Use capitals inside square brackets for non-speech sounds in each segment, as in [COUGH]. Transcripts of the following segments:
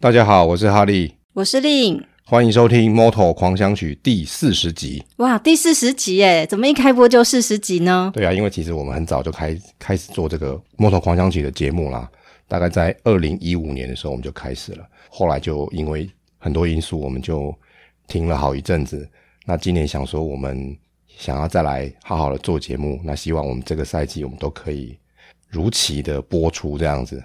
大家好，我是哈利，我是丽颖，欢迎收听《Moto 狂想曲》第四十集。哇，第四十集耶！怎么一开播就四十集呢？对啊，因为其实我们很早就开开始做这个《Moto 狂想曲》的节目啦，大概在二零一五年的时候我们就开始了，后来就因为很多因素，我们就停了好一阵子。那今年想说，我们想要再来好好的做节目，那希望我们这个赛季我们都可以如期的播出这样子。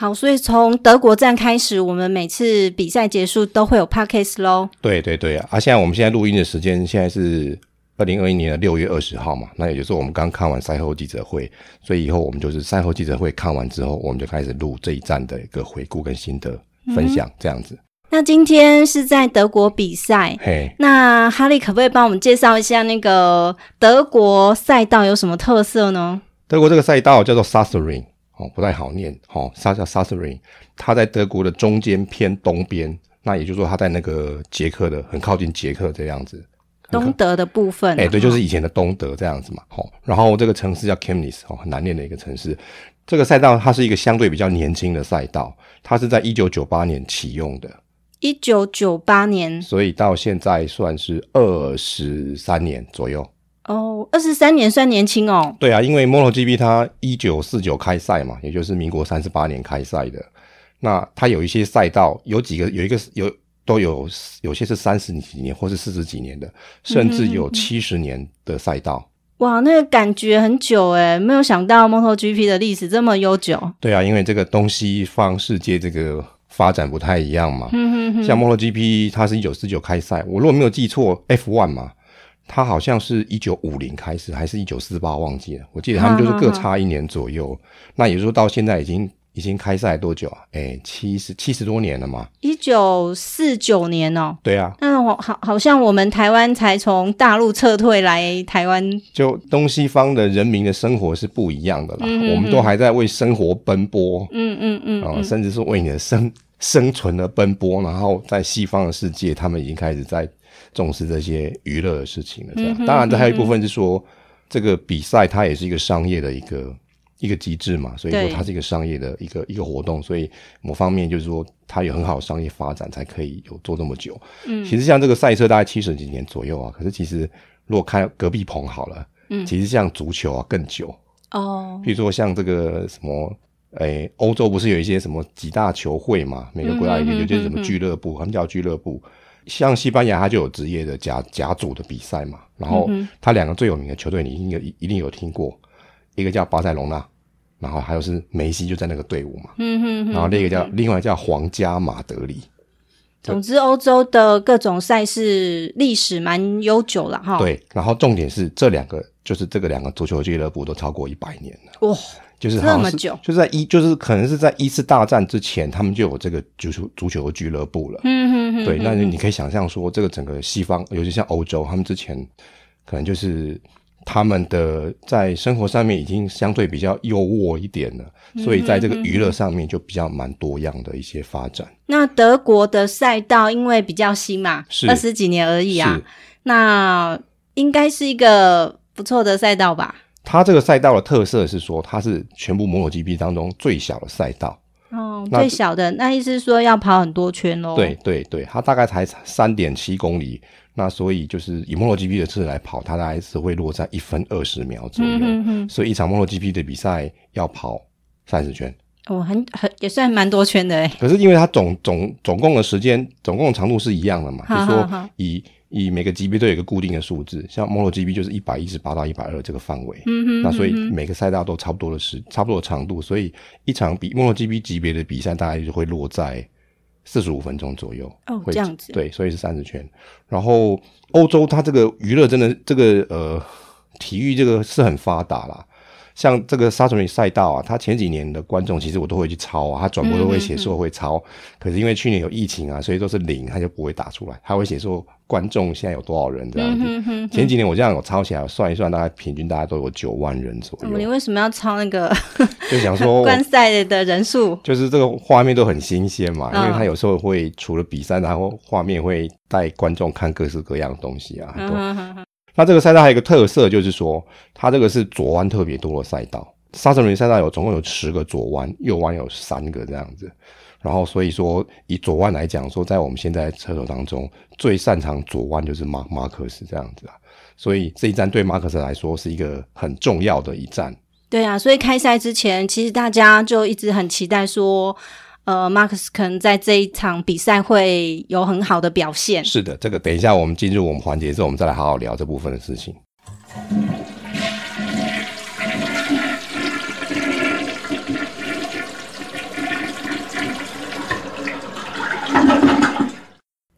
好，所以从德国站开始，我们每次比赛结束都会有 podcast 喽。对对对啊！啊，现在我们现在录音的时间现在是二零二一年的六月二十号嘛，那也就是我们刚看完赛后记者会，所以以后我们就是赛后记者会看完之后，我们就开始录这一站的一个回顾跟心得分享这样子。嗯、那今天是在德国比赛，嘿，那哈利可不可以帮我们介绍一下那个德国赛道有什么特色呢？德国这个赛道叫做 Sachsenring 哦，不太好念。哦，沙叫 Sachsenring，它在德国的中间偏东边，那也就是说，它在那个捷克的很靠近捷克这样子。东德的部分、啊，哎、欸，对，就是以前的东德这样子嘛。好、哦，然后这个城市叫 Chemnitz，哦，很难念的一个城市。这个赛道它是一个相对比较年轻的赛道，它是在一九九八年启用的。一九九八年，所以到现在算是二十三年左右。哦，二十三年算年轻哦。对啊，因为 MotoGP 它一九四九开赛嘛，也就是民国三十八年开赛的。那它有一些赛道，有几个，有一个有都有，有些是三十几年或是四十几年的，甚至有七十年的赛道。哇，那个感觉很久诶，没有想到 MotoGP 的历史这么悠久。对啊，因为这个东西方世界这个发展不太一样嘛。嗯哼哼。像 MotoGP 它是一九四九开赛，我如果没有记错，F1 嘛。他好像是一九五零开始，还是一九四八，忘记了。我记得他们就是各差一年左右。啊、那也就是说，到现在已经已经开赛多久啊？哎、欸，七十七十多年了嘛。一九四九年哦。对啊。那我好好像我们台湾才从大陆撤退来台湾。就东西方的人民的生活是不一样的啦。我们都还在为生活奔波。嗯嗯嗯。啊、嗯，甚至是为你的生生存而奔波。然后在西方的世界，他们已经开始在。重视这些娱乐的事情了，这样。当然，这还有一部分是说，这个比赛它也是一个商业的一个一个机制嘛，所以说它是一个商业的一个一个活动，所以某方面就是说，它有很好的商业发展，才可以有做这么久。嗯，其实像这个赛车大概七十几年左右啊，可是其实如果看隔壁棚好了，嗯，其实像足球啊更久哦。比如说像这个什么，哎，欧洲不是有一些什么几大球会嘛？每个国家有有些什么俱乐部，他们叫俱乐部。像西班牙，它就有职业的甲甲组的比赛嘛。然后，它两个最有名的球队，你一定有一定有听过，一个叫巴塞隆纳，然后还有是梅西就在那个队伍嘛。嗯哼哼。然后另一个叫另外叫皇家马德里。总之，欧洲的各种赛事历史蛮悠久了哈。对，然后重点是这两个，就是这个两个足球俱乐部都超过一百年了。哇。就是这么久，就是在一，就是可能是在一次大战之前，他们就有这个足球足球俱乐部了。嗯哼哼。对，那你可以想象说，这个整个西方，尤其像欧洲，他们之前可能就是他们的在生活上面已经相对比较优渥一点了，所以在这个娱乐上面就比较蛮多样的一些发展。那德国的赛道因为比较新嘛，是二十几年而已啊，那应该是一个不错的赛道吧？它这个赛道的特色是说，它是全部 MotoGP 当中最小的赛道。哦，最小的，那意思是说要跑很多圈咯？对对对，它大概才三点七公里，那所以就是以 MotoGP 的车来跑，它大概是会落在一分二十秒左右。嗯哼，所以一场 MotoGP 的比赛要跑三十圈。哦，很很也算蛮多圈的诶。可是因为它总总总共的时间，总共的长度是一样的嘛，就是说以。以每个级别都有一个固定的数字，像 MotoGP 就是一百一十八到一百二这个范围，嗯哼，那所以每个赛道都差不多的时，差不多的长度，所以一场比 MotoGP 级别的比赛大概就会落在四十五分钟左右。哦，这样子。对，所以是三十圈。然后欧洲它这个娱乐真的这个呃体育这个是很发达啦。像这个沙特里赛道啊，它前几年的观众其实我都会去抄啊，他转播都会写说会抄，嗯嗯嗯，可是因为去年有疫情啊，所以都是零，他就不会打出来，他会写说观众现在有多少人这样子。嗯哼哼哼，前几年我这样有抄起来，算一算，大概平均大概都有九万人左右。你为什么要抄那个？就想说 [LAUGHS] 观赛的人数，就是这个画面都很新鲜嘛，因为他有时候会除了比赛，然后画面会带观众看各式各样的东西啊，很多。嗯哼哼那这个赛道还有一个特色，就是说它这个是左弯特别多的赛道。沙特林赛道有总共有十个左弯，右弯有三个这样子。然后所以说以左弯来讲，说在我们现在车手当中最擅长左弯就是马马克斯这样子啊。所以这一站对马克斯来说是一个很重要的一站。对啊，所以开赛之前，其实大家就一直很期待说，呃，马克斯可能在这一场比赛会有很好的表现。是的，这个等一下我们进入我们环节之后，我们再来好好聊这部分的事情。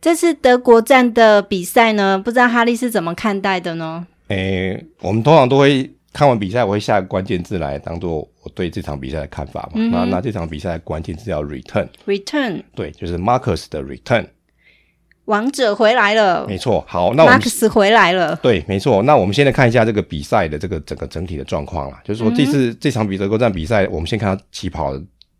这次德国站的比赛呢，不知道哈利是怎么看待的呢？诶，我们通常都会看完比赛，我会下个关键字来当做我对这场比赛的看法嘛。嗯、那那这场比赛的关键字叫 return。return。对，就是 Marcus 的 return。王者回来了。没错。好，那我们 Marcus 回来了。对，没错。那我们现在看一下这个比赛的这个整个整体的状况啦。就是说这次、嗯、这场比德国站比赛，我们先看到起跑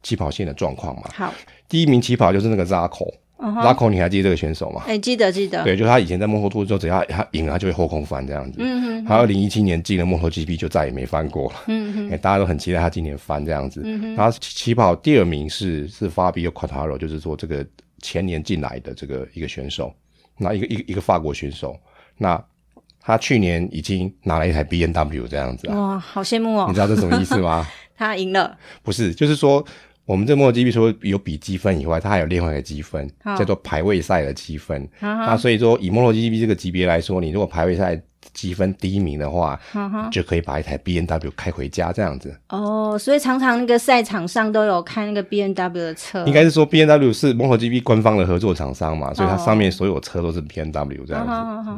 起跑线的状况嘛。好。第一名起跑就是那个 Zarco。拉孔，你还记得这个选手吗？哎、欸，记得记得。对，就是他以前在摩托兔之后，只要他赢了，他就会后空翻这样子。嗯哼，他二零一七年进了摩托 GP 就再也没翻过了。嗯哼，哎、欸，大家都很期待他今年翻这样子。嗯哼，然后起跑第二名是是 Fabio Quartararo，就是说这个前年进来的这个一个选手，那一个一个一个法国选手，那他去年已经拿了一台 B N W 这样子。哇，好羡慕哦！你知道这什么意思吗？[LAUGHS] 他赢了？不是，就是说。我们这摩托 GP 除了有比积分以外，它还有另外一个积分，叫做排位赛的积分。那所以说，以摩托 GP 这个级别来说，你如果排位赛积分第一名的话，就可以把一台 B N W 开回家这样子。哦，所以常常那个赛场上都有开那个 B N W 的车。应该是说 B N W 是摩托 GP 官方的合作厂商嘛，所以它上面所有车都是 B N W 这样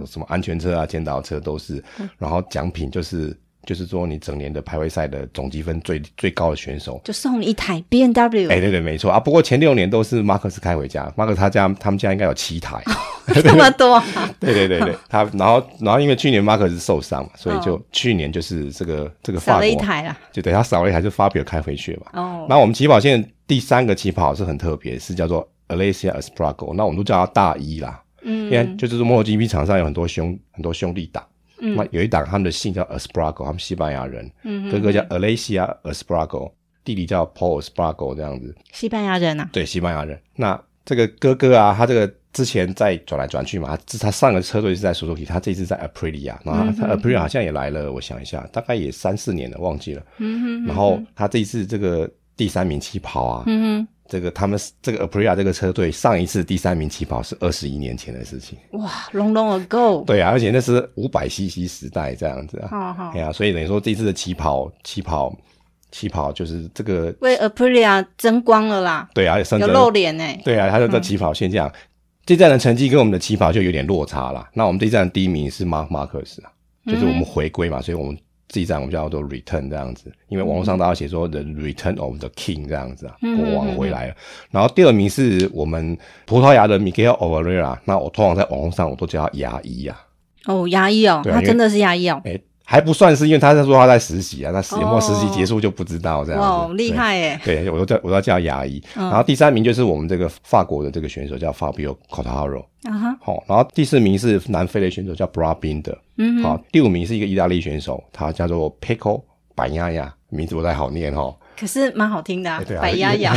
子，什么安全车啊、前导车都是，然后奖品就是。就是说，你整年的排位赛的总积分最最高的选手，就送你一台 B N W。哎、欸，对对，没错啊。不过前六年都是马克思开回家，马克斯他家他们家应该有七台，[LAUGHS] 这么多、啊。对对对对，[LAUGHS] 他然后然后因为去年马克思受伤嘛，所以就去年就是这个这个法国少了一台了，就等他少了一台就发表开回去嘛。哦。那我们起跑线第三个起跑是很特别，是叫做 Aleix Espargaro，那我们都叫他大一啦。嗯。因为就是说摩托 GP 场上有很多兄很多兄弟档。那、嗯、有一档，他们的姓叫 Espargaro，他们西班牙人，嗯、哥哥叫 Aleixo Espargaro，弟弟叫 Paul Espargaro，这样子。西班牙人啊？对，西班牙人。那这个哥哥啊，他这个之前在转来转去嘛，他他上个车队是在 Suzuki，他这次在 Aprilia，然后他 Aprilia 好像也来了，我想一下，大概也三四年了，忘记了。嗯哼。然后他这一次这个第三名起跑啊。嗯哼。这个他们这个 Aprilia 这个车队上一次第三名起跑是二十一年前的事情。哇，long long ago。对啊，而且那是五百 CC 时代这样子啊。好好。哎呀，所以等于说这次的起跑起跑起跑就是这个为 Aprilia 争光了啦。对啊，有露脸哎。对啊，他就在起跑线这样，嗯、这站的成绩跟我们的起跑就有点落差了。那我们这站的第一名是马马克斯啊，就是我们回归嘛，嗯、所以我们。这一站我们叫做 return 这样子，因为网络上大家写说 the return of the king 这样子啊，国王回来了。然后第二名是我们葡萄牙的 Miguel Oliveira，那我通常在网络上我都叫他牙医啊。哦，牙医哦，他真的是牙医哦。诶还不算是，因为他在说他在实习啊，他有没有实习结束就不知道这样子。哦，厉害耶！对，我都叫我都叫牙医。然后第三名就是我们这个法国的这个选手叫 Fabio Quartararo。啊哈。好，然后第四名是南非的选手叫 Brad Binder。嗯。好，第五名是一个意大利选手，他叫做 Pecco Bagnaia，名字不太好念哈。可是蛮好听的啊，白鸭鸭。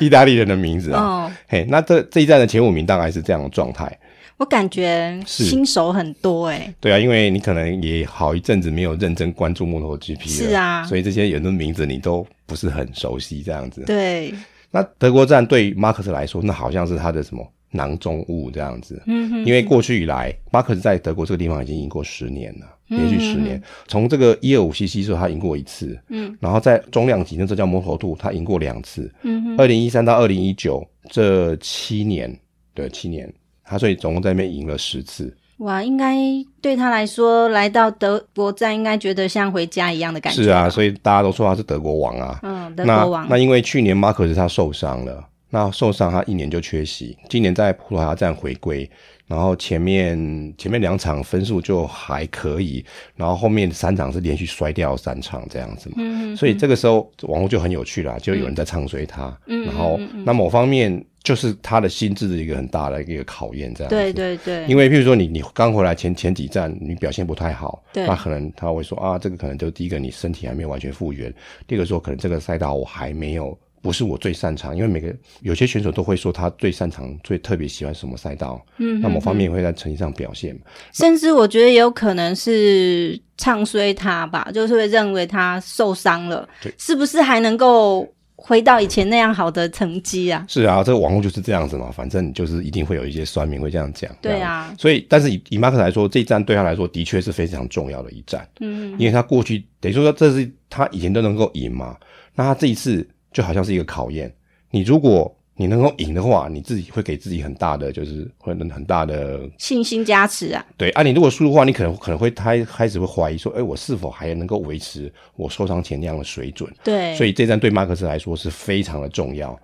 意大利人的名字啊。[LAUGHS] 哦。嘿，那这这一站的前五名大概是这样的状态。我感觉新手很多哎、欸，对啊，因为你可能也好一阵子没有认真关注摩托 GP 了，是啊，所以这些人的名字你都不是很熟悉这样子。对，那德国站对马克思来说，那好像是他的什么囊中物这样子。嗯哼，因为过去以来，马克思在德国这个地方已经赢过十年了，连续十年。从、嗯、这个一二五 CC 时候他赢过一次，嗯，然后在中量级那这叫摩托兔，他赢过两次。嗯哼，二零一三到二零一九这七年，对，七年。他所以总共在那边赢了十次，哇！应该对他来说，来到德国站应该觉得像回家一样的感觉。是啊，所以大家都说他是德国王啊。嗯，德国王。那，那因为去年马克斯他受伤了，那受伤他一年就缺席，今年在葡萄牙站回归，然后前面前面两场分数就还可以，然后后面三场是连续摔掉三场这样子嘛。所以这个时候网络就很有趣了，就有人在唱衰他。嗯。然后那某方面。就是他的心智的一个很大的一个考验，这样子。对对对。因为譬如说你你刚回来前前几站你表现不太好，那可能他会说啊，这个可能就第一个你身体还没有完全复原，第二个说可能这个赛道我还没有。不是我最擅长，因为每个有些选手都会说他最擅长、最特别喜欢什么赛道，嗯，那某方面会在成绩上表现。甚至我觉得也有可能是唱衰他吧，就是会认为他受伤了，对，是不是还能够回到以前那样好的成绩啊？是啊，这个网络就是这样子嘛，反正就是一定会有一些酸民会这样讲。对啊，所以但是以以马克来说，这一战对他来说的确是非常重要的一战，嗯，因为他过去等于说这是他以前都能够赢嘛，那他这一次。就好像是一个考验，你如果你能够赢的话，你自己会给自己很大的，就是会很大的信心加持啊。对啊，你如果输的话，你可能可能会开开始会怀疑说，哎，我是否还能够维持我受伤前那样的水准？对，所以这战对马克思来说是非常的重要。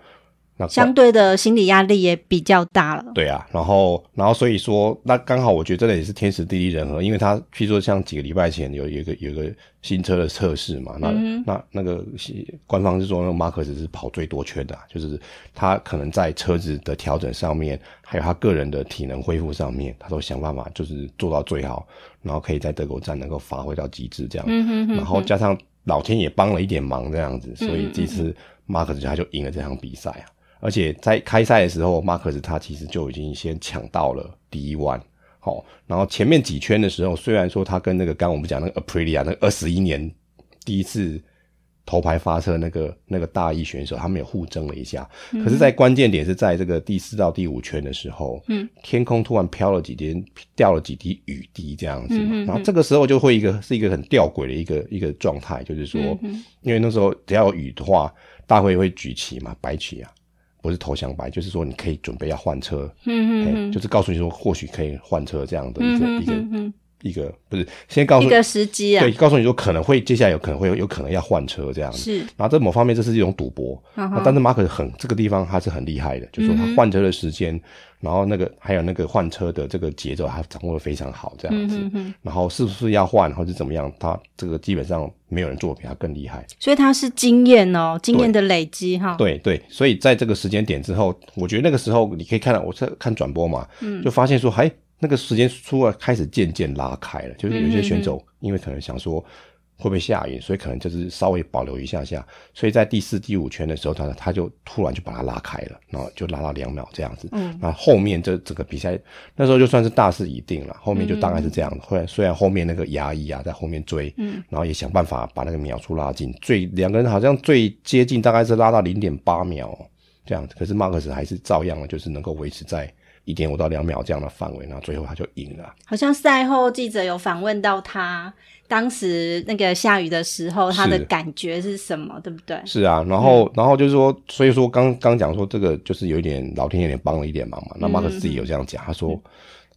那相对的心理压力也比较大了。对啊，然后，然后所以说，那刚好我觉得这里也是天时地利人和，因为他譬如说像几个礼拜前有有一个有一个新车的测试嘛，那、嗯、那那个官方是说，那个马克斯是跑最多圈的，就是他可能在车子的调整上面，还有他个人的体能恢复上面，他都想办法就是做到最好，然后可以在德国站能够发挥到极致这样。嗯哼哼哼，然后加上老天也帮了一点忙这样子，所以这次马克斯他就赢了这场比赛啊。而且在开赛的时候，马克斯他其实就已经先抢到了第一弯，好，然后前面几圈的时候，虽然说他跟那个刚我们讲那个 Aprilia 那个二十一年第一次头牌发车那个那个大一选手，他们也互争了一下，嗯、可是，在关键点是在这个第四到第五圈的时候，嗯，天空突然飘了几滴，掉了几滴雨滴这样子嘛，嗯、然后这个时候就会一个是一个很吊诡的一个一个状态，就是说，嗯、因为那时候只要有雨的话，大会会举旗嘛，白旗啊。不是投降白，就是说你可以准备要换车，嗯嗯、欸，就是告诉你说或许可以换车这样的一个、嗯、一个、嗯、一个不是先告诉你一个时机啊，对，告诉你说可能会接下来有可能会有有可能要换车这样子，是，然后在某方面这是一种赌博，啊、哈但是马可很这个地方他是很厉害的，就是说他换车的时间。嗯然后那个还有那个换车的这个节奏，他掌握的非常好，这样子。嗯、哼哼然后是不是要换，或者怎么样？他这个基本上没有人做比他更厉害。所以他是经验哦，经验的累积哈。对对，所以在这个时间点之后，我觉得那个时候你可以看到，我在看转播嘛，嗯，就发现说，哎，那个时间出来开始渐渐拉开了，就是有些选手因为可能想说。会不会下雨？所以可能就是稍微保留一下下。所以在第四、第五圈的时候，他他就突然就把它拉开了，然后就拉到两秒这样子。嗯，那后面这整个比赛那时候就算是大势已定了。后面就大概是这样的。后来虽然后面那个牙医啊在后面追，嗯，然后也想办法把那个秒数拉近，最两个人好像最接近大概是拉到零点八秒这样子。可是马克斯还是照样的，就是能够维持在一点五到两秒这样的范围，然后最后他就赢了。好像赛后记者有访问到他。当时那个下雨的时候，他的感觉是什么？对不对？是啊，然后，嗯、然后就是说，所以说刚刚讲说这个就是有一点老天有点帮了一点忙嘛。那马克斯自己有这样讲，嗯、他说，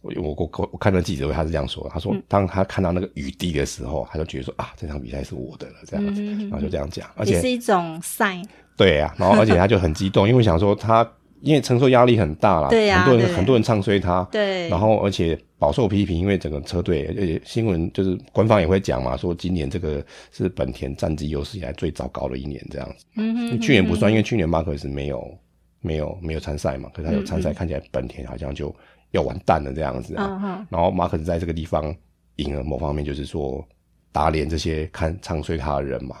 我我我我看到记者会他是这样说，他说当他看到那个雨滴的时候，他就觉得说啊，这场比赛是我的了，这样子，嗯、然后就这样讲，而且也是一种 sign。对啊，然后而且他就很激动，因为想说他。因为承受压力很大啦，对呀、啊，很多人很多人唱衰他，对，然后而且饱受批评，因为整个车队，而且新闻就是官方也会讲嘛，说今年这个是本田战绩有史以来最糟糕的一年，这样子。嗯哼，嗯哼，去年不算，因为去年马克是没有没有没有参赛嘛，可是他有参赛，看起来本田好像就要完蛋了这样子啊。嗯、哼然后马克斯在这个地方赢了，某方面就是说打脸这些看唱衰他的人嘛，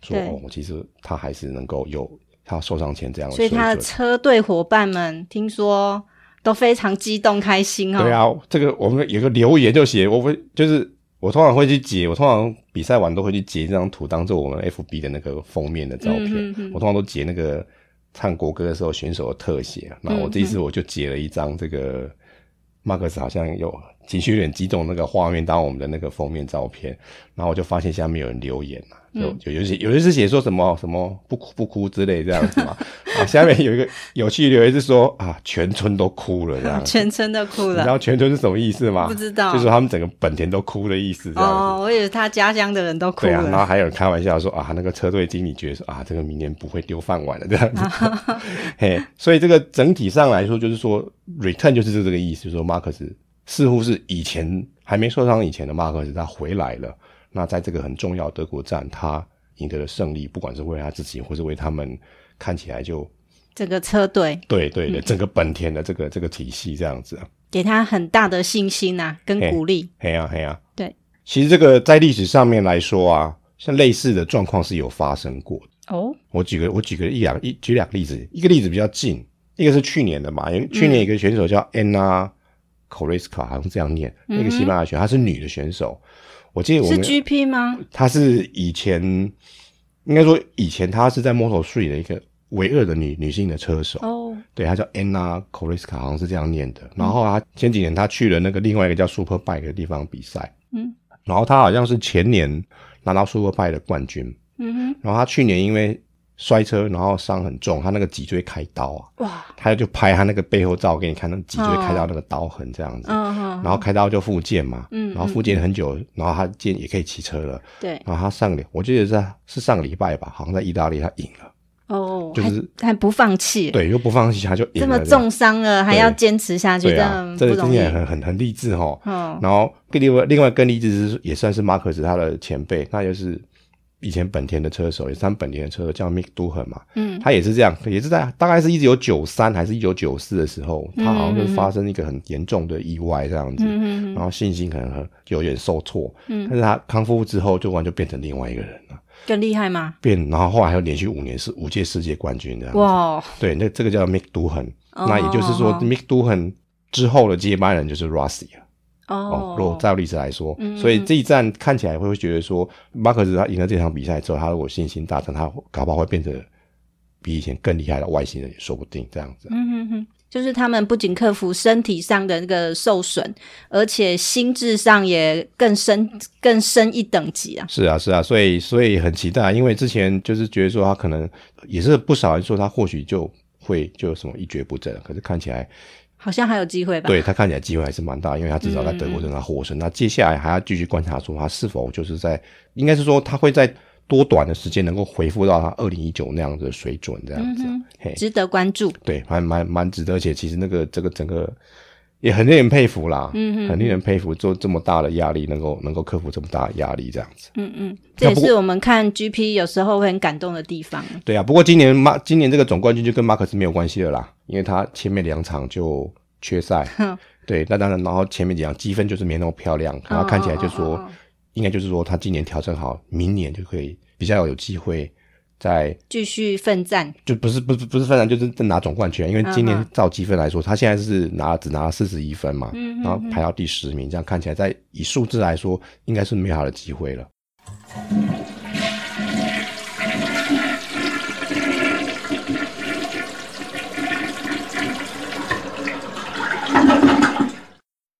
说哦，其实他还是能够有。他受伤前这样，所以他的车队伙伴们听说都非常激动开心哦。对啊，这个我们有个留言就写，我会就是我通常会去截，我通常比赛完都会去截这张图当做我们 FB 的那个封面的照片。嗯、哼哼我通常都截那个唱国歌的时候选手的特写。那我这一次我就截了一张这个马克思好像有情绪有点激动那个画面当我们的那个封面照片，然后我就发现下面有人留言就有有些有些是写说什么什么不哭不哭之类这样子嘛，[LAUGHS] 啊，下面有一个有趣的留言是说啊，全村都哭了这样，[LAUGHS] 全村都哭了，你知道全村是什么意思吗？不知道，就是说他们整个本田都哭的意思这样子。哦，我以为他家乡的人都哭了。对啊，然后还有人开玩笑说啊，那个车队经理觉得说啊，这个明年不会丢饭碗了这样子。[LAUGHS] 嘿，所以这个整体上来说，就是说 return 就是这个意思，就是说马克斯似乎是以前还没受伤以前的马克斯，他回来了。那在这个很重要德国站，他赢得了胜利，不管是为他自己，或是为他们，看起来就整个车队，对对对，整个本田的这个这个体系这样子，给他很大的信心呐、啊，跟鼓励。嘿呀嘿呀，对。其实这个在历史上面来说啊，像类似的状况是有发生过的。哦，我举个我举个一两一举两个例子，一个例子比较近，一个是去年的嘛，因为去年一个选手叫 Anna Koleska，好像这样念，那、嗯、个西班牙选手，她是女的选手，我记得我们是 GP 吗？她是以前应该说以前她是在 Moto Three 的一个唯二的女女性的车手哦，对，她叫 Anna k o r i s k a 好像是这样念的。然后她前几年她去了那个另外一个叫 Superbike 的地方比赛，嗯，然后她好像是前年拿到 Superbike 的冠军。嗯哼，然后他去年因为摔车，然后伤很重，他那个脊椎开刀啊，哇，他就拍他那个背后照给你看，那脊椎开刀那个刀痕这样子，然后开刀就复健嘛，嗯，然后复健很久，然后他健也可以骑车了，对，然后他上个我记得是是上个礼拜吧，好像在意大利他赢了，哦，就是还，还不放弃，对，又不放弃，他就这么重伤了还要坚持下去，这样这个听起来很很很励志哈，嗯，然后另外另外更励志是也算是马可斯他的前辈，那就是。以前本田的车手，也是他们本田的车手，叫 Mick Doohan 嘛，嗯，他也是这样，也是在大概是一九九三还是一九九四的时候，他好像就是发生一个很严重的意外这样子，嗯，然后信心可能很有点受挫，嗯，但是他康复之后就完全变成另外一个人了，更厉害吗？变，然后后来还有连续五年是五届世界冠军这样子，哇，对，那这个叫 Mick Doohan，那也就是说 Mick Doohan 之后的接班人就是 Rossi 了。哦，如果照历史来说，嗯，所以这一战看起来会觉得说，马克思他赢了这场比赛之后，他如果信心大增，他搞不好会变成比以前更厉害的外星人也说不定。这样子，嗯哼哼，就是他们不仅克服身体上的那个受损，而且心智上也更深更深一等级啊。是啊，是啊，所以所以很期待，因为之前就是觉得说他可能也是不少人说他或许就会就什么一蹶不振，可是看起来。好像还有机会吧？对，他看起来机会还是蛮大，因为他至少在德国让他获胜。那接下来还要继续观察，说他是否就是在，应该是说他会在多短的时间能够恢复到他二零一九那样的水准，这样子，值得关注。对，还蛮蛮值得，而且其实那个这个整个也很令人佩服啦，嗯哼，很令人佩服，做这么大的压力，能够能够克服这么大的压力，这样子，嗯嗯，这也是我们看 GP 有时候会很感动的地方。对啊，不过今年马今年这个总冠军就跟马可斯没有关系了啦。因为他前面两场就缺赛，[LAUGHS] 对，那当然，然后前面几场积分就是没那么漂亮，然后看起来就说，哦哦哦。哦应该就是说他今年调整好，明年就可以比较有机会再继续奋战，就不是不是不是奋战，就是拿总冠军，因为今年照积分来说，他现在是拿只拿了四十一分嘛，然后排到第十名，这样看起来在以数字来说，应该是没好的机会了。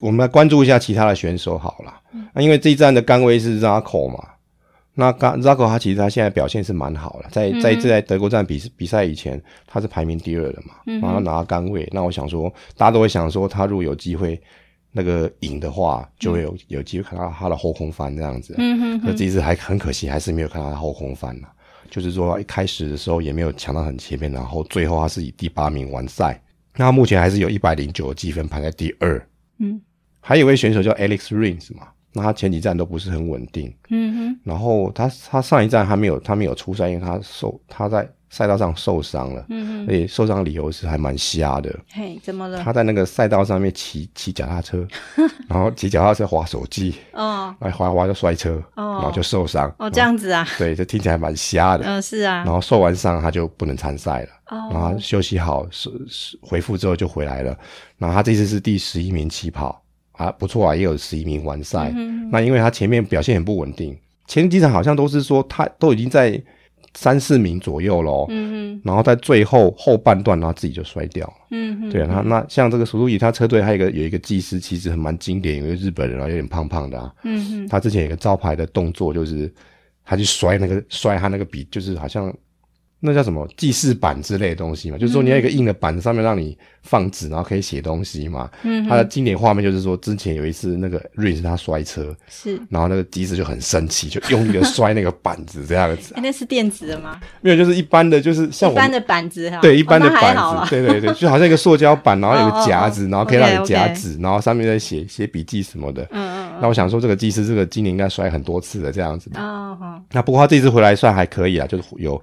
我们来关注一下其他的选手好了。那、因为这一站的杆位是 Zarco 嘛，那 Zarco 他其实他现在表现是蛮好的，在在这在德国站比比赛以前，他是排名第二的嘛，嗯、然后拿到杆位。那我想说，大家都会想说，他如果有机会那个赢的话，就会有有机会看到他的后空翻这样子。嗯哼，可这一次还很可惜，还是没有看到他后空翻了。就是说一开始的时候也没有抢到很前面，然后最后他是以第八名完赛。那他目前还是有一百零九的积分，排在第二。嗯。还有一位选手叫 Alex Rins 嘛，那他前几站都不是很稳定，嗯哼，然后他他上一站还没有他没有出赛，因为他受他在赛道上受伤了，嗯哼，而且受伤的理由是还蛮瞎的，嘿，怎么了？他在那个赛道上面骑骑脚踏车，[LAUGHS] 然后骑脚踏车滑手机，哦，哎滑滑就摔车，哦，然后就受伤，哦，这样子啊，对，这听起来蛮瞎的，嗯，是啊，然后受完伤他就不能参赛了，哦，然后休息好是是恢复之后就回来了，然后他这次是第十一名起跑。啊，不错啊，也有十一名完赛。嗯、那因为他前面表现很不稳定，前几场好像都是说他都已经在三四名左右了。嗯哼，然后在最后后半段，然后自己就摔掉了。嗯哼，对啊，那那像这个速度仪，他车队还有一个有一个技师，其实很蛮经典，有一个日本人啊，有点胖胖的啊。嗯哼，他之前有一个招牌的动作，就是他去摔那个摔他那个笔，就是好像。那叫什么记事板之类的东西嘛？嗯、就是说你要一个硬的板子上面让你放纸，然后可以写东西嘛。嗯，他的经典画面就是说，之前有一次那个瑞是他摔车，是，然后那个机子就很生气，就用力的摔那个板子这样子。[LAUGHS] 欸、那是电子的吗？没有，就是一般的，就是像我们一般的板子哈。对，一般的板子，哦、对对对，就好像一个塑胶板，然后有个夹子，然后可以让你夹纸，然后上面再写写笔记什么的。嗯嗯。那我想说，这个技师这个今年应该摔很多次的这样子。哦哦。那不过他这次回来算还可以啊，就是有。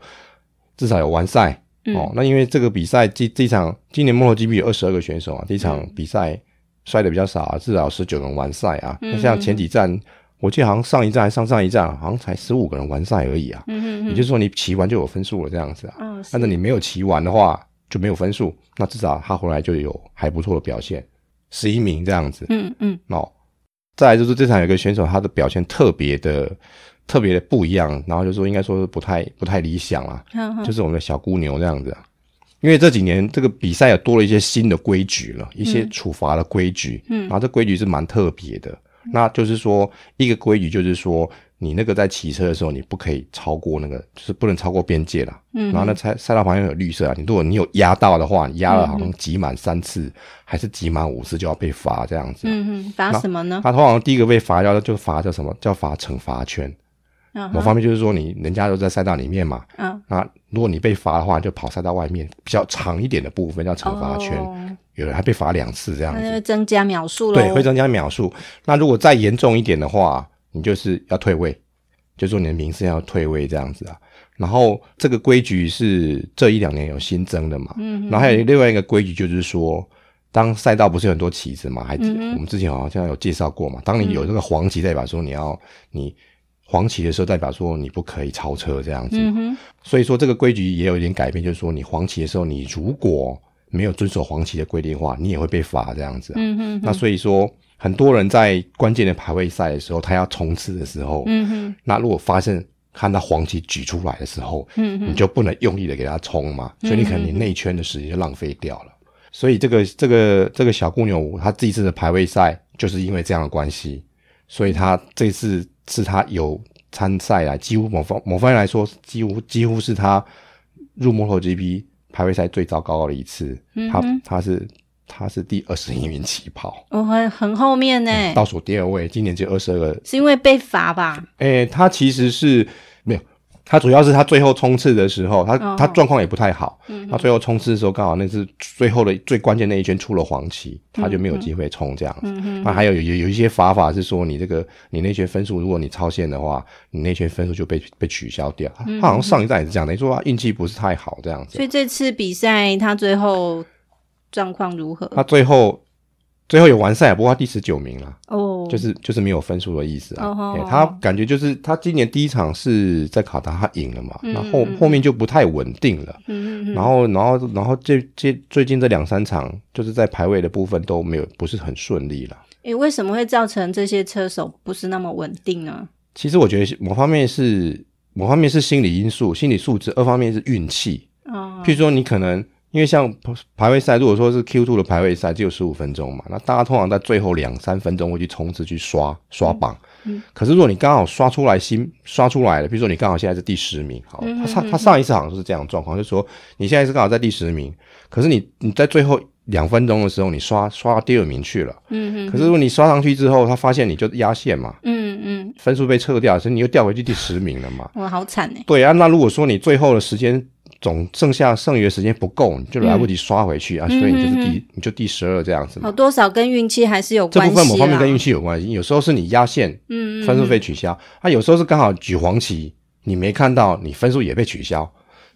至少有完赛、嗯、哦，那因为这个比赛这这场今年 MotoGP 有二十二个选手啊，这场比赛摔的比较少啊，至少十九人完赛啊。那、嗯、像前几站我记得好像上一站还上上一站，好像才十五个人完赛而已啊。也就是说，你骑完就有分数了，这样子啊。嗯。但是你没有骑完的话，就没有分数。那至少他回来就有还不错的表现，十一名这样子。嗯嗯。哦，再来就是这场有个选手，他的表现特别的、特别的不一样，然后就说应该说是不太、不太理想啊。嗯哼。就是我们的小姑牛这样子啊。因为这几年这个比赛有多了一些新的规矩了，一些处罚的规矩。嗯。然后这规矩是蛮特别的。那就是说，一个规矩就是说，你那个在骑车的时候，你不可以超过那个，就是不能超过边界了。嗯。然后那赛赛道旁边有绿色啊，你如果你有压到的话，你压了好像挤满三次，嗯、还是挤满五次就要被罚这样子。嗯嗯，罚什么呢？他通常第一个被罚叫就罚叫什么？叫罚惩罚圈。Uh. 某方面就是说，你人家都在赛道里面嘛。嗯。Uh. 那如果你被罚的话，就跑赛道外面比较长一点的部分叫惩罚圈。Oh. 有人还被罚两次这样子。那增加秒数了。对，会增加秒数。那如果再严重一点的话，你就是要退位，就说你的名次要退位这样子啊。然后这个规矩是这一两年有新增的嘛。然后还有另外一个规矩就是说，当赛道不是有很多旗子嘛，还、嗯、我们之前好像有介绍过嘛。当你有这个黄旗，代表说你要你。黄旗的时候，代表说你不可以超车这样子，嗯、所以说这个规矩也有一点改变，就是说你黄旗的时候，你如果没有遵守黄旗的规定的话，你也会被罚这样子。嗯、哼那所以说，很多人在关键的排位赛的时候，他要冲刺的时候，嗯、哼那如果发现看到黄旗举出来的时候，嗯、哼你就不能用力的给他冲嘛，所以你可能你内圈的时间就浪费掉了。嗯、所以这个这个这个小公牛，他这一次的排位赛就是因为这样的关系，所以他这次。是他有参赛啊，几乎某方某方面来说，几乎几乎是他入 MotoGP 排位赛最糟糕的一次。嗯、他他是他是第二十一名起跑，哦，很很后面呢，倒数第二位，今年就二十二个，是因为被罚吧？诶、欸，他其实是。他主要是他最后冲刺的时候，他、哦、他状况也不太好。嗯、他最后冲刺的时候，刚好那是最后的最关键那一圈出了黄旗，他就没有机会冲这样子。嗯、那还有有有一些罚法是说，你这个你那圈分数，如果你超线的话，你那圈分数就被被取消掉。嗯、他好像上一站也是这样的，你说他运气不是太好这样子。所以这次比赛他最后状况如何？他最后。最后有完赛，不过他第十九名了，哦，oh. 就是就是没有分数的意思啊。Oh, oh, oh. 他感觉就是他今年第一场是在卡达，他赢了嘛，然后、mm hmm. 后面就不太稳定了。Mm hmm. 然后然后然后这这最近这两三场，就是在排位的部分都没有不是很顺利了。诶、欸，为什么会造成这些车手不是那么稳定呢？其实我觉得某方面是某方面是心理因素、心理素质，二方面是运气。哦，oh. 譬如说你可能。因为像排位赛，如果说是 Q two 的排位赛，只有十五分钟嘛，那大家通常在最后两三分钟会去冲刺去刷刷榜。嗯，嗯，可是如果你刚好刷出来新刷出来了，比如说你刚好现在是第十名，好，他上他上一次好像是这样的状况，就是说你现在是刚好在第十名，可是你你在最后两分钟的时候你刷刷到第二名去了。嗯嗯。可是如果你刷上去之后，他发现你就压线嘛。嗯嗯。分数被撤掉，所以你又掉回去第十名了嘛。哇，好惨哎。对啊，那如果说你最后的时间。总剩下剩余的时间不够，你就来不及刷回去、嗯、啊，所以你就是第、嗯、你就第十二这样子嘛。好，多少跟运气还是有关系。这部分某方面跟运气有关系，有时候是你压线，嗯，分数被取消；啊，有时候是刚好举黄旗，你没看到，你分数也被取消。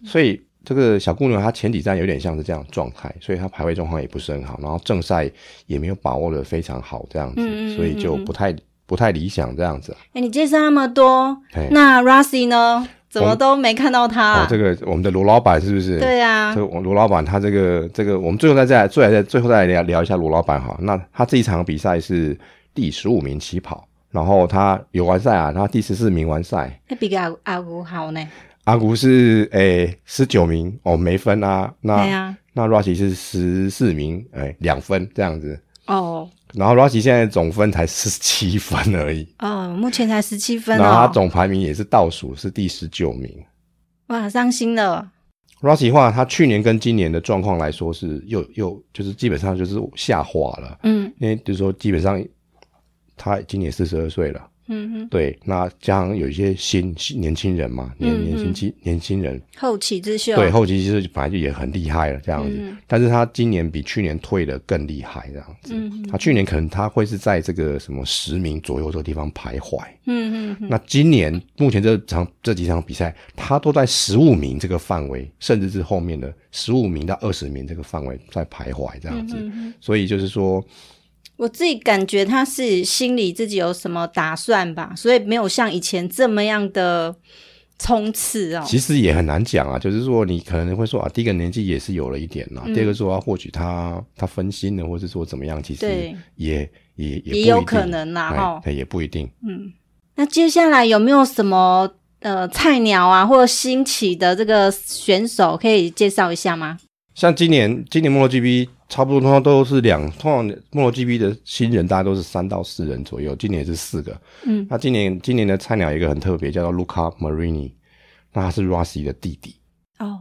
所以这个小姑娘她前几站有点像是这样状态，所以她排位状况也不是很好，然后正赛也没有把握的非常好这样子，嗯、所以就不太不太理想这样子。哎、欸，你介绍那么多，嘿那 Rossi 呢？怎么都没看到他、啊哦？这个我们的罗老板是不是？对呀、啊，这个罗老板他这个这个，我们最后再再最后再最后再来聊聊一下罗老板哈。那他这一场比赛是第十五名起跑，然后他有完赛啊，他第十四名完赛。那比阿阿古好呢？阿古是诶十九名哦，没分啊。那、啊、那 Rossi 是十四名，诶两分这样子。哦。然后 Rossi 现在总分才十七分而已。哦，目前才十七分哦。然后他总排名也是倒数，是第十九名。哇，伤心了。Rossi 话，他去年跟今年的状况来说是又又就是基本上就是下滑了。嗯，因为就是说基本上他今年四十二岁了。对，那加上有一些新年轻人嘛，年年轻轻年轻人，后起之秀，对，后起之秀本来就也很厉害了，这样子。嗯、但是他今年比去年退的更厉害，这样子。嗯、他去年可能他会是在这个什么十名左右这个地方徘徊。嗯嗯。那今年目前这场这几场比赛，他都在十五名这个范围，甚至是后面的十五名到二十名这个范围在徘徊，这样子。嗯、所以就是说。我自己感觉他是心里自己有什么打算吧，所以没有像以前这么样的冲刺哦。其实也很难讲啊，就是说你可能会说啊，第一个年纪也是有了一点啦，嗯、第二个说啊，或许他他分心了，或是说怎么样，其实也也也也有可能啦哈，对，也不一定。嗯，那接下来有没有什么呃菜鸟啊，或者新起的这个选手可以介绍一下吗？像今年今年 MotoGP 差不多通常都是两，通常 MotoGP 的新人大概都是三到四人左右，今年是四个。嗯，那今年今年的菜鸟有一个很特别，叫做 Luca Marini，那他是 Rossi 的弟弟。哦，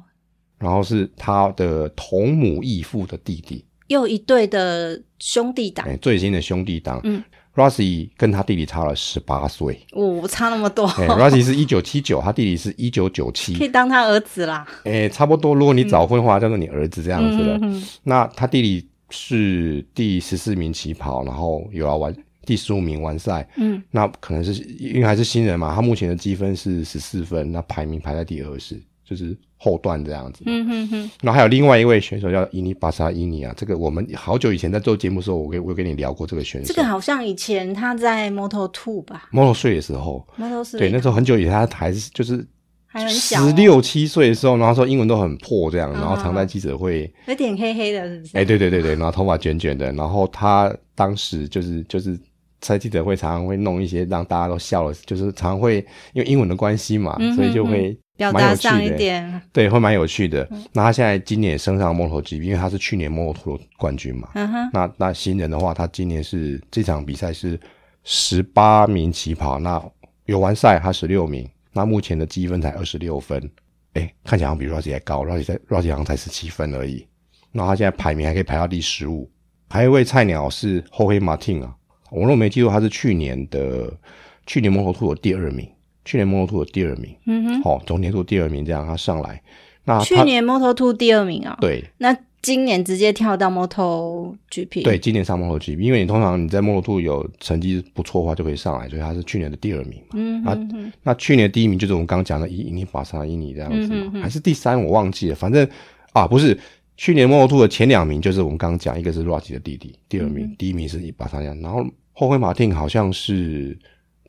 然后是他的同母异父的弟弟，又一对的兄弟档，最新的兄弟档，嗯。Rossi 跟他弟弟差了十八岁，哦，差那么多。欸、Rossi 是一九七九，他弟弟是一九九七，可以当他儿子啦。哎、欸，差不多。如果你早婚的话，叫做你儿子这样子的。嗯、那他弟弟是第十四名起跑，然后有要完第十五名完赛。嗯，那可能是因为还是新人嘛，他目前的积分是十四分，那排名排在第二十。就是后段这样子，嗯哼哼。然后还有另外一位选手叫伊尼巴萨伊尼啊，这个我们好久以前在做节目的时候，我跟我跟你聊过这个选手。这个好像以前他在 Moto Two 吧，Moto Three 的时候，Moto Three 对，那时候很久以前他还是就是还很小，十六七岁的时候，然后说英文都很破这样，然后常在记者会，有点黑黑的，是不是？哎，对对对对，然后头发卷卷的，然后他当时就是就是。在记者会常常会弄一些让大家都笑了，就是常常会因为英文的关系嘛，嗯、哼哼所以就会表达上一点，对，会蛮有趣的。嗯、那他现在今年也升上 MotoGP，因为他是去年 Moto2 的冠军嘛。嗯、哼那那新人的话，他今年是这场比赛是十八名起跑，那有完赛他十六名，那目前的积分才二十六分，哎、欸，看起来好像比 Rossi 还高，Rossi 在 Rossi 好像才十七分而已。那他现在排名还可以排到第十五，还有一位菜鸟是 Jorge Martin 啊。我若没记错，他是去年的去年摩托兔的第二名，去年摩托兔的第二名，嗯哼，好、哦，总年度第二名这样，他上来，那去年摩托兔第二名啊、哦，对，那今年直接跳到摩托 GP，对，今年上摩托 GP，因为你通常你在摩托兔有成绩不错的话，就可以上来，所以他是去年的第二名嘛，嗯哼哼。啊，那去年第一名就是我们刚刚讲的伊伊尼巴萨伊尼这样子嘛，嗯、哼哼。还是第三我忘记了，反正啊不是。去年摩托兔的前两名就是我们刚刚讲，一个是 Rossi 的弟弟，第二名，嗯、第一名是伊巴萨扬，然后后辉马丁好像是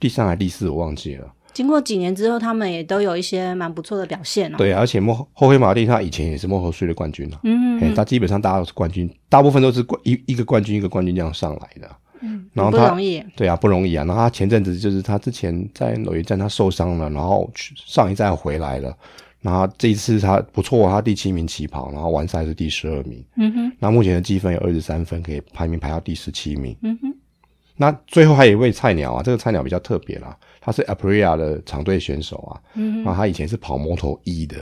第三还是第四，我忘记了。经过几年之后，他们也都有一些蛮不错的表现哦。对，而且莫后黑马汀他以前也是摩托3的冠军啊，嗯，嗯，他基本上大家都是冠军，大部分都是冠一一个冠军一个冠军这样上来的，嗯，然后他不容易，对啊，不容易啊。然后他前阵子就是他之前在某一站他受伤了，然后上一站回来了。然后这一次他不错，他第七名起跑，然后完赛是第十二名。嗯哼。那目前的积分有二十三分，可以排名排到第十七名。嗯哼。那最后还有一位菜鸟啊，这个菜鸟比较特别啦，他是 Aprilia 的长队选手啊。嗯哼。然后他以前是跑 Moto 一的，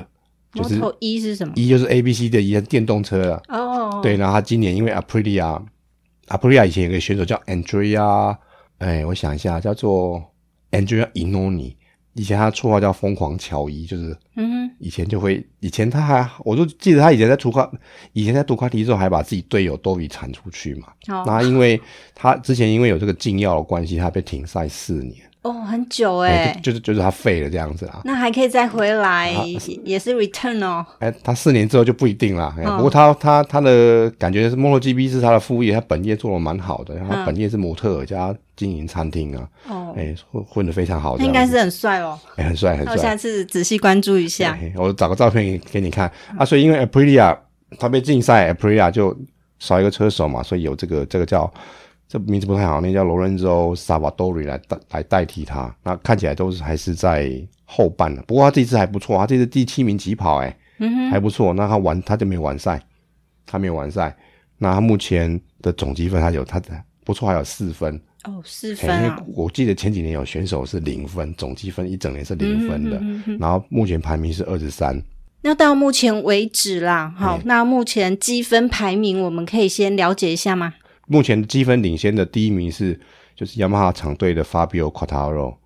就是 Moto 一是什么？一就是 A B C 的一电动车啊。哦。对，然后他今年因为 Aprilia，Aprilia 以前有个选手叫 Andrea，哎，我想一下，叫做 Andrea Iannone。以前他绰号叫疯狂乔伊，就是，嗯，以前就会，以前他还，我就记得他以前在图卡，以前在杜卡迪的时候还把自己队友都给铲出去嘛。哦。那因为他之前因为有这个禁药的关系，他被停赛四年。哦，很久哎、欸，就是就是他废了这样子啦。那还可以再回来，也是 return 哦。哎、欸，他四年之后就不一定了。哦、不过他他他的感觉是 MotoGP 是他的副业，他本业做的蛮好的。然后他本业是模特儿加经营餐厅啊。哦，哎、欸，混混的非常好的。应该是很帅哦。哎、欸，很帅很帅。我下次仔细关注一下。我找个照片给你看、嗯、啊。所以因为 Aprilia 他被禁赛，Aprilia 就少一个车手嘛，所以有这个这个叫。这名字不太好，那叫 Lorenzo Savadori 来代来代替他。那看起来都是还是在后半的，不过他这次还不错，他这次第七名起跑，哎，嗯哼，还不错。那他完他就没有完赛，他没有完赛。那他目前的总积分他有他的不错，还有四分哦，四分啊。因为我记得前几年有选手是零分，总积分一整年是零分的。嗯哼嗯哼，然后目前排名是二十三。那到目前为止啦，好，嗯、那目前积分排名我们可以先了解一下吗？目前积分领先的第一名是就是雅马哈厂队的 Fabio Quartararo，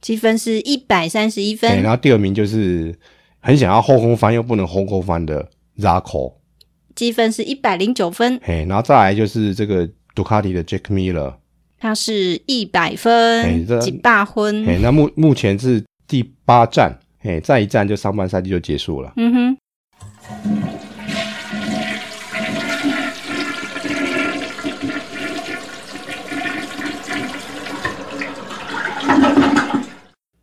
积分是一百三十一分。然后第二名就是很想要后空翻又不能后空翻的 Zarco，积分是一百零九分。嘿，然后再来就是这个杜卡迪的 Jack Miller，它是一百分，几大分？哎，那目目前是第八站，哎，再一站就上半赛季就结束了。嗯哼。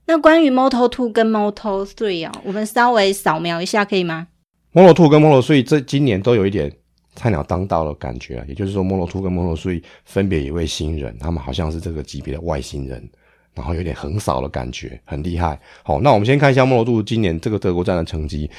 那关于 Moto Two 跟 Moto Three 啊、哦，我们稍微扫描一下可以吗？Moto Two 跟 Moto Three 这今年都有一点菜鸟当道的感觉啊，也就是说 Moto Two 跟 Moto Three 分别一位新人，他们好像是这个级别的外星人，然后有点横扫的感觉，很厉害。好，那我们先看一下 Moto Two 今年这个德国站的成绩。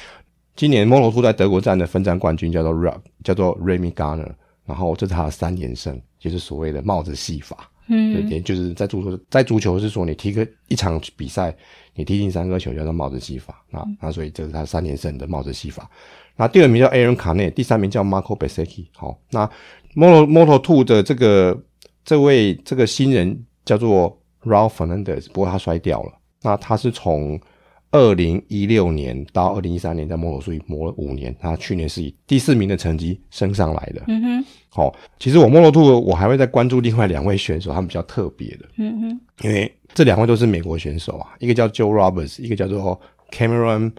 今年 Moto Two 在德国站的分站冠军叫做 R 叫做 Remy Gardner，然后这是他的三连胜，就是所谓的帽子戏法。嗯，也就是在足球，在足球是说你踢个一场比赛，你踢进三个球叫做帽子戏法。那那所以这是他三连胜的帽子戏法。那第二名叫 Aaron Canet，第三名叫 Marco Bezzecchi。好，那 Moto Moto Two 的这个这位这个新人叫做 Ralph Fernandez，不过他摔掉了。那他是从二零一六年到二零一三年在 Moto3 磨了五年，他去年是以第四名的成绩升上来的。嗯哼，好、哦，其实我 Moto2 我还会再关注另外两位选手，他们比较特别的。嗯哼，因为这两位都是美国选手啊，一个叫 Joe Roberts，一个叫做 Cameron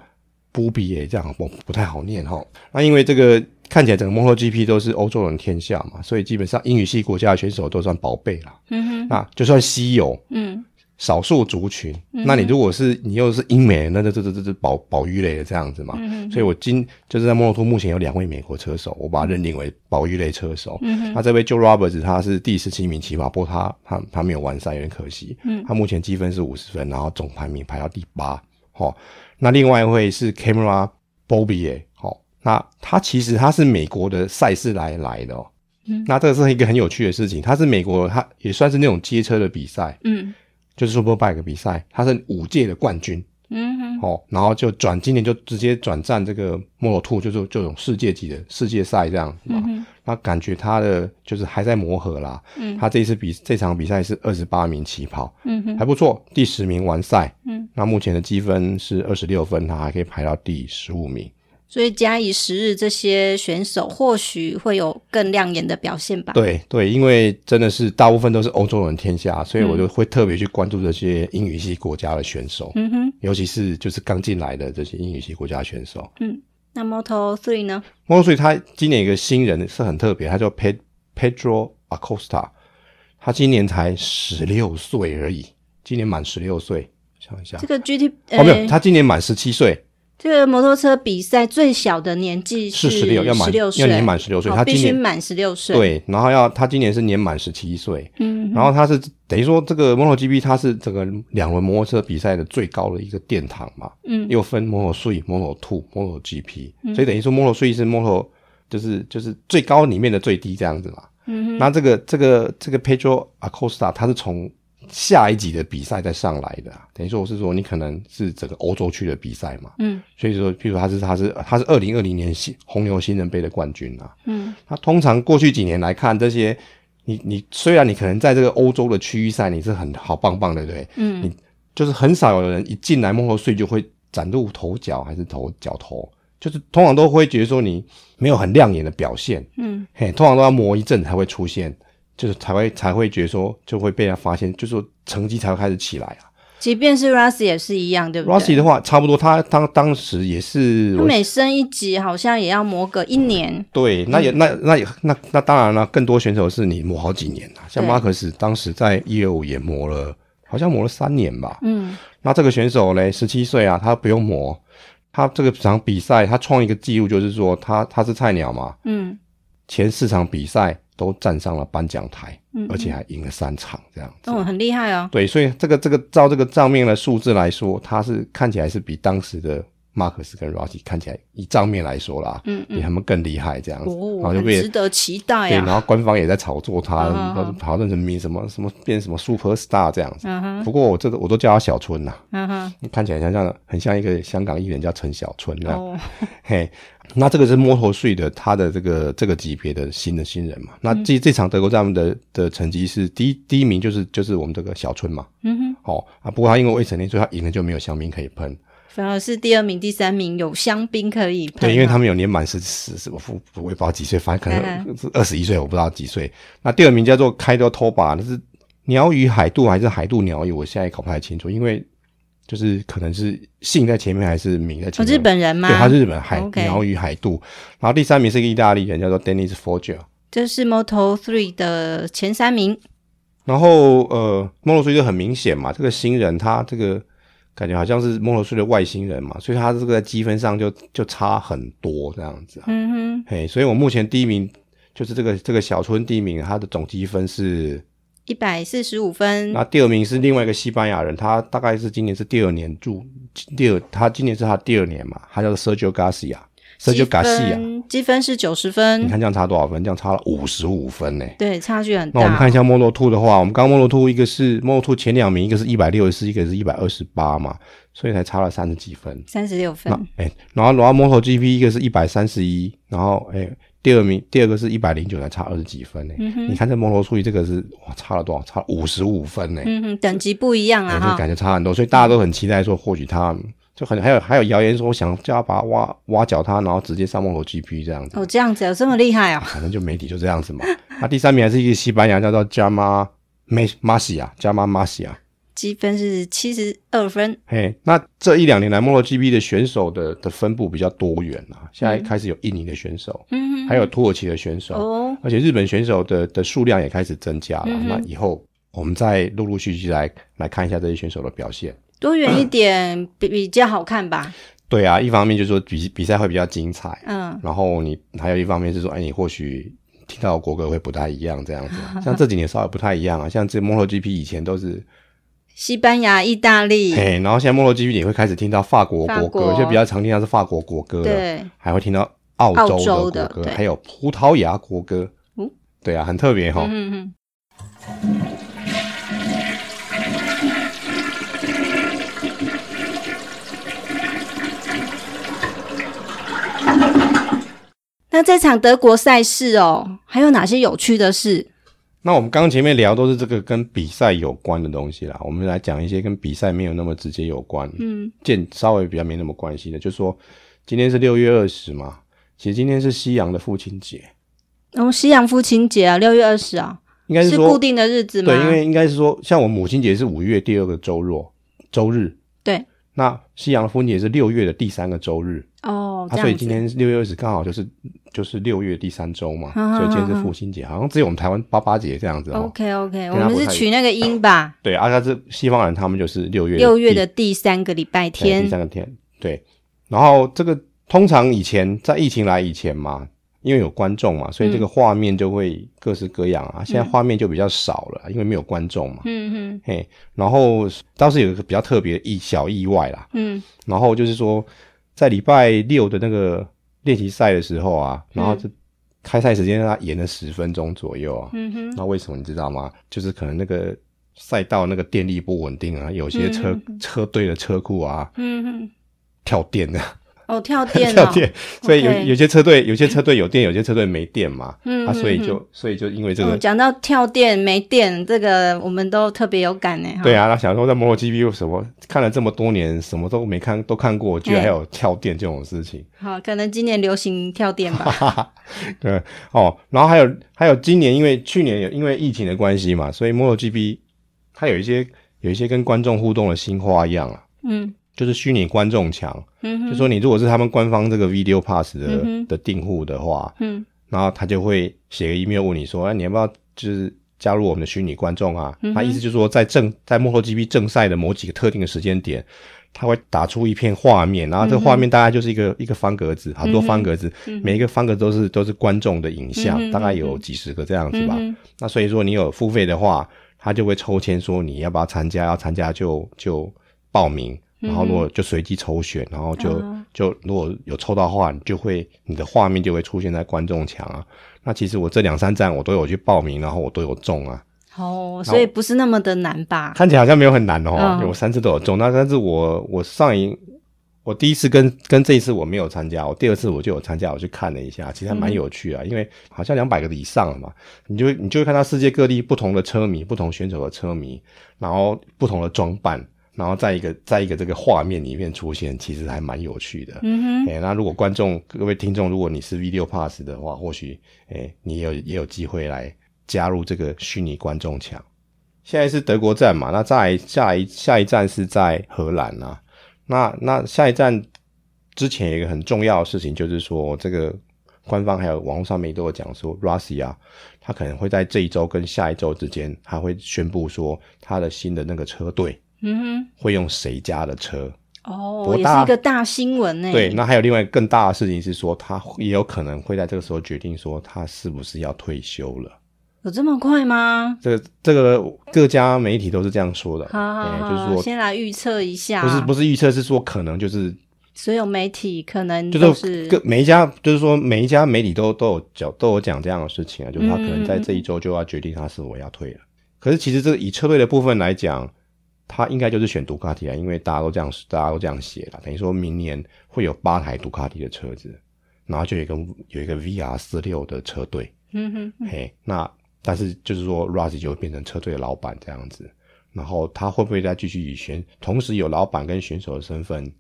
Beaubier，这样不不太好念哈、哦。那因为这个看起来整个 MotoGP 都是欧洲人天下嘛，所以基本上英语系国家的选手都算宝贝啦。嗯哼，那就算稀有。嗯。少数族群，那你如果是你又是英美，那这这这这这保保育类的这样子嘛？嗯、所以我今就是在摩托目前有两位美国车手，我把他认定为保育类车手。嗯、那这位 Joe Roberts 他是第十七名起跑，不过他他他没有完赛，有点可惜。嗯、他目前积分是五十分，然后总排名排到第八。好，那另外一位是 Cameron Beaubier，好，那他其实他是美国的赛事来来的哦。嗯、那这个是一个很有趣的事情，他是美国，他也算是那种街车的比赛。嗯。就是 Superbike 比赛，他是五届的冠军，嗯哼，哦，然后就转今年就直接转战这个 Moto2，就是这种世界级的世界赛这样，嗯哼，那感觉他的就是还在磨合啦，嗯，他这一次比这场比赛是二十八名起跑，嗯哼，还不错，第十名完赛，嗯，那目前的积分是二十六分，他还可以排到第十五名。所以假以时日，这些选手或许会有更亮眼的表现吧。对对，因为真的是大部分都是欧洲人天下，所以我就会特别去关注这些英语系国家的选手。嗯哼，尤其是就是刚进来的这些英语系国家选手。嗯，那 Moto Three 呢？Moto Three 他今年一个新人是很特别，他叫 Pedro Acosta，他今年才十六岁而已，今年满十六岁。想一下，这个 GT、欸、哦没有，他今年满十七岁。这个摩托车比赛最小的年纪是十六，要满十六岁要年满十六岁，他必须满十六岁。对，然后要他今年是年满十七岁。嗯，然后他是等于说这个 MotoGP 它是这个两轮摩托车比赛的最高的一个殿堂嘛。嗯，又分 Moto3、Moto2、MotoGP，所以等于说 Moto3 是 Moto 就是就是最高里面的最低这样子嘛。嗯，那这个这个这个 Pedro Acosta 他是从。下一级的比赛再上来的，等于说我是说你可能是整个欧洲区的比赛嘛，嗯，所以说，譬如他是他是他是二零二零年新红牛新人杯的冠军啊，嗯，他通常过去几年来看，这些你你虽然你可能在这个欧洲的区域赛你是很好棒棒的，对不对？嗯，你就是很少有人一进来摩托税就会崭露头角，还是头角头，就是通常都会觉得说你没有很亮眼的表现，嗯，嘿，通常都要磨一阵才会出现。就是才会才会觉得说就会被他发现，就是说成绩才会开始起来啊。即便是 Rossi 也是一样，对不对？Rossi 的话，差不多他当当时也是，他每升一级好像也要磨个一年。对，那也、嗯、那那也那那当然了，更多选手是你磨好几年啊。像马可斯当时在一二五也磨了，好像磨了三年吧。嗯，那这个选手嘞，十七岁啊，他不用磨，他这个场比赛他创一个记录，就是说他他是菜鸟嘛。嗯，前四场比赛。都站上了颁奖台，嗯、而且还赢了三场，这样子，哦，很厉害哦。对，所以这个这个照这个账面的数字来说，他是看起来是比当时的马克思跟 Rossi 看起来以账面来说啦，比他们更厉害，这样子，哦，然后就被值得期待啊。对，然后官方也在炒作他，讨论成名什么什么变什么 super star 这样子。嗯、不过我这个我都叫他小春呐，嗯，看起来像像很像一个香港艺人叫陈小春哦、[LAUGHS] 嘿。那这个是摩托税的，他的这个这个级别的新的新人嘛？那这这场德国站的的成绩是第一第一名，就是就是我们这个小春嘛。嗯哼。哦啊，不过他因为未成年，所以他赢了就没有香槟可以喷。反而是第二名、第三名有香槟可以喷。对，因为他们有年满十十什么，我也不知道几岁，反正可能是二十一岁，我不知道几岁。那第二名叫做开多托巴，那是鸟语海渡还是海渡鸟语？我现在也搞不太清楚，因为。就是可能是姓在前面还是名在前面？日本人吗？对，他是日本海鸟语海渡。然后第三名是一个意大利人，叫做 Dennis Foggia。这是 Moto Three 的前三名。然后呃，Moto Three 就很明显嘛，这个新人他这个感觉好像是摩托税的外星人嘛，所以他这个在积分上就就差很多这样子。嗯哼，嘿，所以我目前第一名就是这个这个小村第一名，他的总积分是一百四十五分。那第二名是另外一个西班牙人，他大概是今年是第二年住第二，他今年是他第二年嘛，他叫做 Sergio Garcia。这就嘎西啊，积分是九十分。你看这样差多少分？这样差了五十五分呢。对，差距很大。那我们看一下 Moto2 的话，我们刚刚 Moto2 一个是 Moto2 前两名，一个是一百六十四，一个是一百二十八嘛，所以才差了三十几分。三十六分。哎、欸，然后然后 MotoGP 一个是一百三十一，然后哎、欸，第二名第二个是一百零九，才差二十几分呢。嗯、你看这 Moto3 这个是哇，差了多少？差五十五分呢。嗯哼，等级不一样啊，哈、欸，感觉差很多，所以大家都很期待说，或许他。就很还有还有谣言说想叫他把他挖挖角他，然后直接上 MotoGP 这样子。哦，这样子有这么厉害哦？[LAUGHS] 反正就媒体就这样子嘛。那 [LAUGHS] 第三名还是一个西班牙叫做 Jaume Masia，Jaume Masia，积分是七十二分。嘿，那这一两年来 MotoGP 的选手的的分布比较多元啊。现在开始有印尼的选手，嗯，还有土耳其的选手，哦，而且日本选手的的数量也开始增加了。嗯、那以后我们再陆陆续续来来看一下这些选手的表现。多远一点比比较好看吧？[COUGHS] 对啊，一方面就是说比比赛会比较精彩，嗯，然后你还有一方面是说，哎，你或许听到的国歌会不太一样，这样子。[LAUGHS] 像这几年稍微不太一样啊，像这 MotoGP 以前都是西班牙、意大利，嘿，然后现在 MotoGP 你会开始听到法国国歌，就比较常听到是法国国歌，对，还会听到澳洲的国歌，还有葡萄牙国歌，嗯，对啊，很特别哈。嗯嗯。那这场德国赛事哦，还有哪些有趣的事？那我们刚刚前面聊都是这个跟比赛有关的东西啦，我们来讲一些跟比赛没有那么直接有关，嗯，见稍微比较没那么关系的，就是说今天是六月二十嘛，其实今天是西洋的父亲节。哦，西洋父亲节啊，六月二十啊，应该是，是固定的日子吗？对，因为应该是说，像我母亲节是五月第二个周日，周日。对。那西洋的父亲节是六月的第三个周日。哦，啊，所以今天六月二十刚好就是就是六月第三周嘛，[LAUGHS] 啊，所以今天是父亲节，好像只有我们台湾八八节这样子。OK OK，我们是取那个音吧？[LAUGHS] 对，啊，他是西方人，他们就是六月六月的第三个礼拜天，第三个天。对，然后这个通常以前在疫情来以前嘛，因为有观众嘛，所以这个画面就会各式各样啊。嗯，现在画面就比较少了，因为没有观众嘛。嗯嗯。嘿，然后倒是有一个比较特别的意小意外啦。嗯，然后就是说。在礼拜六的那个练习赛的时候啊，然后这开赛时间让他延了十分钟左右啊。嗯哼。那为什么你知道吗？就是可能那个赛道那个电力不稳定啊，有些车、嗯、车队的车库啊，嗯哼，跳电了。哦，跳电，[LAUGHS] 跳电，所以有有些车队，有些车队有电，有些车队没电嘛。嗯，啊，所以就所以就因为这个，讲到跳电没电，这个我们都特别有感呢。对啊，那想说在摩托 GP 有什么看了这么多年，什么都没看都看过，居然还有跳电这种事情。好，可能今年流行跳电吧。[LAUGHS] 对哦，然后还有还有今年，因为去年有因为疫情的关系嘛，所以摩托 GP 它有一些有一些跟观众互动的新花样啊。嗯。就是虚拟观众墙，嗯，就说你如果是他们官方这个 Video Pass 的、嗯、的订户的话，嗯，然后他就会写个 email 问你说，哎，你要不要就是加入我们的虚拟观众啊？他、嗯、意思就是说，在正在 MotoGP 正赛的某几个特定的时间点，他会打出一片画面，然后这个画面大概就是一个、嗯、一个方格子，很多方格子，嗯、每一个方格都是都是观众的影像、嗯，大概有几十个这样子吧。嗯、那所以说你有付费的话，他就会抽签说你要不要参加，要参加就就报名。然后如果就随机抽选，然后就、嗯、就如果有抽到的话，你就会你的画面就会出现在观众墙啊。那其实我这两三站我都有去报名，然后我都有中啊。哦，所以不是那么的难吧？看起来好像没有很难哦，嗯、我三次都有中。那但是我我上一我第一次跟跟这一次我没有参加，我第二次我就有参加，我去看了一下，其实还蛮有趣啊、嗯，因为好像两百个以上了嘛，你就你就会看到世界各地不同的车迷、不同选手的车迷，然后不同的装扮。然后在一个在一个这个画面里面出现，其实还蛮有趣的。嗯哼。哎，那如果观众各位听众，如果你是 Video Pass 的话，或许哎，你也有也有机会来加入这个虚拟观众墙。现在是德国站嘛，那再下一下一站是在荷兰啊。那那下一站之前有一个很重要的事情，就是说这个官方还有网络上面都有讲说，Russia，他可能会在这一周跟下一周之间，还会宣布说他的新的那个车队。嗯哼，会用谁家的车？哦，也是一个大新闻呢。对，那还有另外更大的事情是说，他也有可能会在这个时候决定说，他是不是要退休了。有这么快吗？这个这个各家媒体都是这样说的。好，好，好，就是说先来预测一下。不是不是预测，是说可能就是所有媒体可能就是各每一家，就是说每一家媒体都都有讲都有讲这样的事情啊，就是他可能在这一周就要决定他是否要退了。嗯、可是其实这个以车队的部分来讲。他应该就是选杜卡迪啊，因为大家都这样，大家都这样写了，等于说明年会有八台杜卡迪的车子，然后就有一个有一个 VR 四六的车队，嗯哼，嗯，嘿，那但是就是说 Razi 就会变成车队的老板这样子，然后他会不会再继续以选，同时有老板跟选手的身份？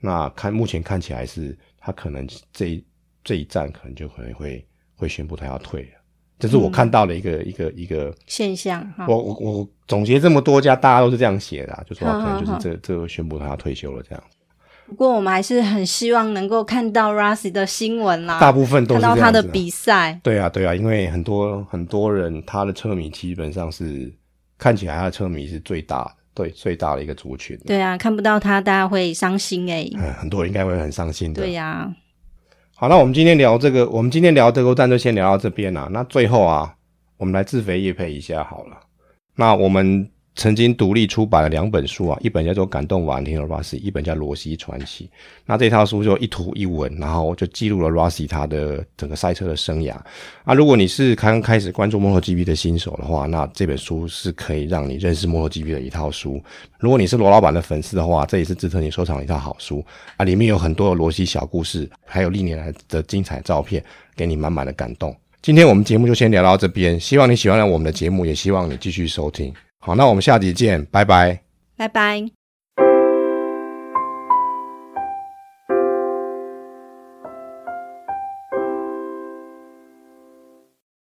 那看目前看起来是，他可能这一这一站可能就可能会会宣布他要退了。这是我看到的一个、嗯、一个一个现象。我我我总结这么多家，大家都是这样写的、啊，就说可能就是这这个宣布他要退休了这样。不过我们还是很希望能够看到 Rossi 的新闻啦。大部分都是看到他的比赛。对啊对啊，因为很多很多人他的车迷基本上是看起来他的车迷是最大的，对最大的一个族群。对啊，看不到他大家会伤心哎、欸嗯。很多人应该会很伤心的。对呀、啊。好，那我们今天聊这个，我们今天聊德国站就先聊到这边啊。那最后啊，我们来自肥叶配一下好了。那我们。曾经独立出版了两本书啊，一本叫做《感动瓦伦蒂诺·罗西》，一本叫《罗西传奇》。那这套书就一图一文，然后就记录了罗西他的整个赛车的生涯。啊，如果你是刚刚开始关注摩托 GP 的新手的话，那这本书是可以让你认识摩托 GP 的一套书。如果你是罗老板的粉丝的话，这也是值得你收藏的一套好书啊！里面有很多的罗西小故事，还有历年来的精彩照片，给你满满的感动。今天我们节目就先聊到这边，希望你喜欢我们的节目，也希望你继续收听。好，那我们下集见，拜拜，拜拜。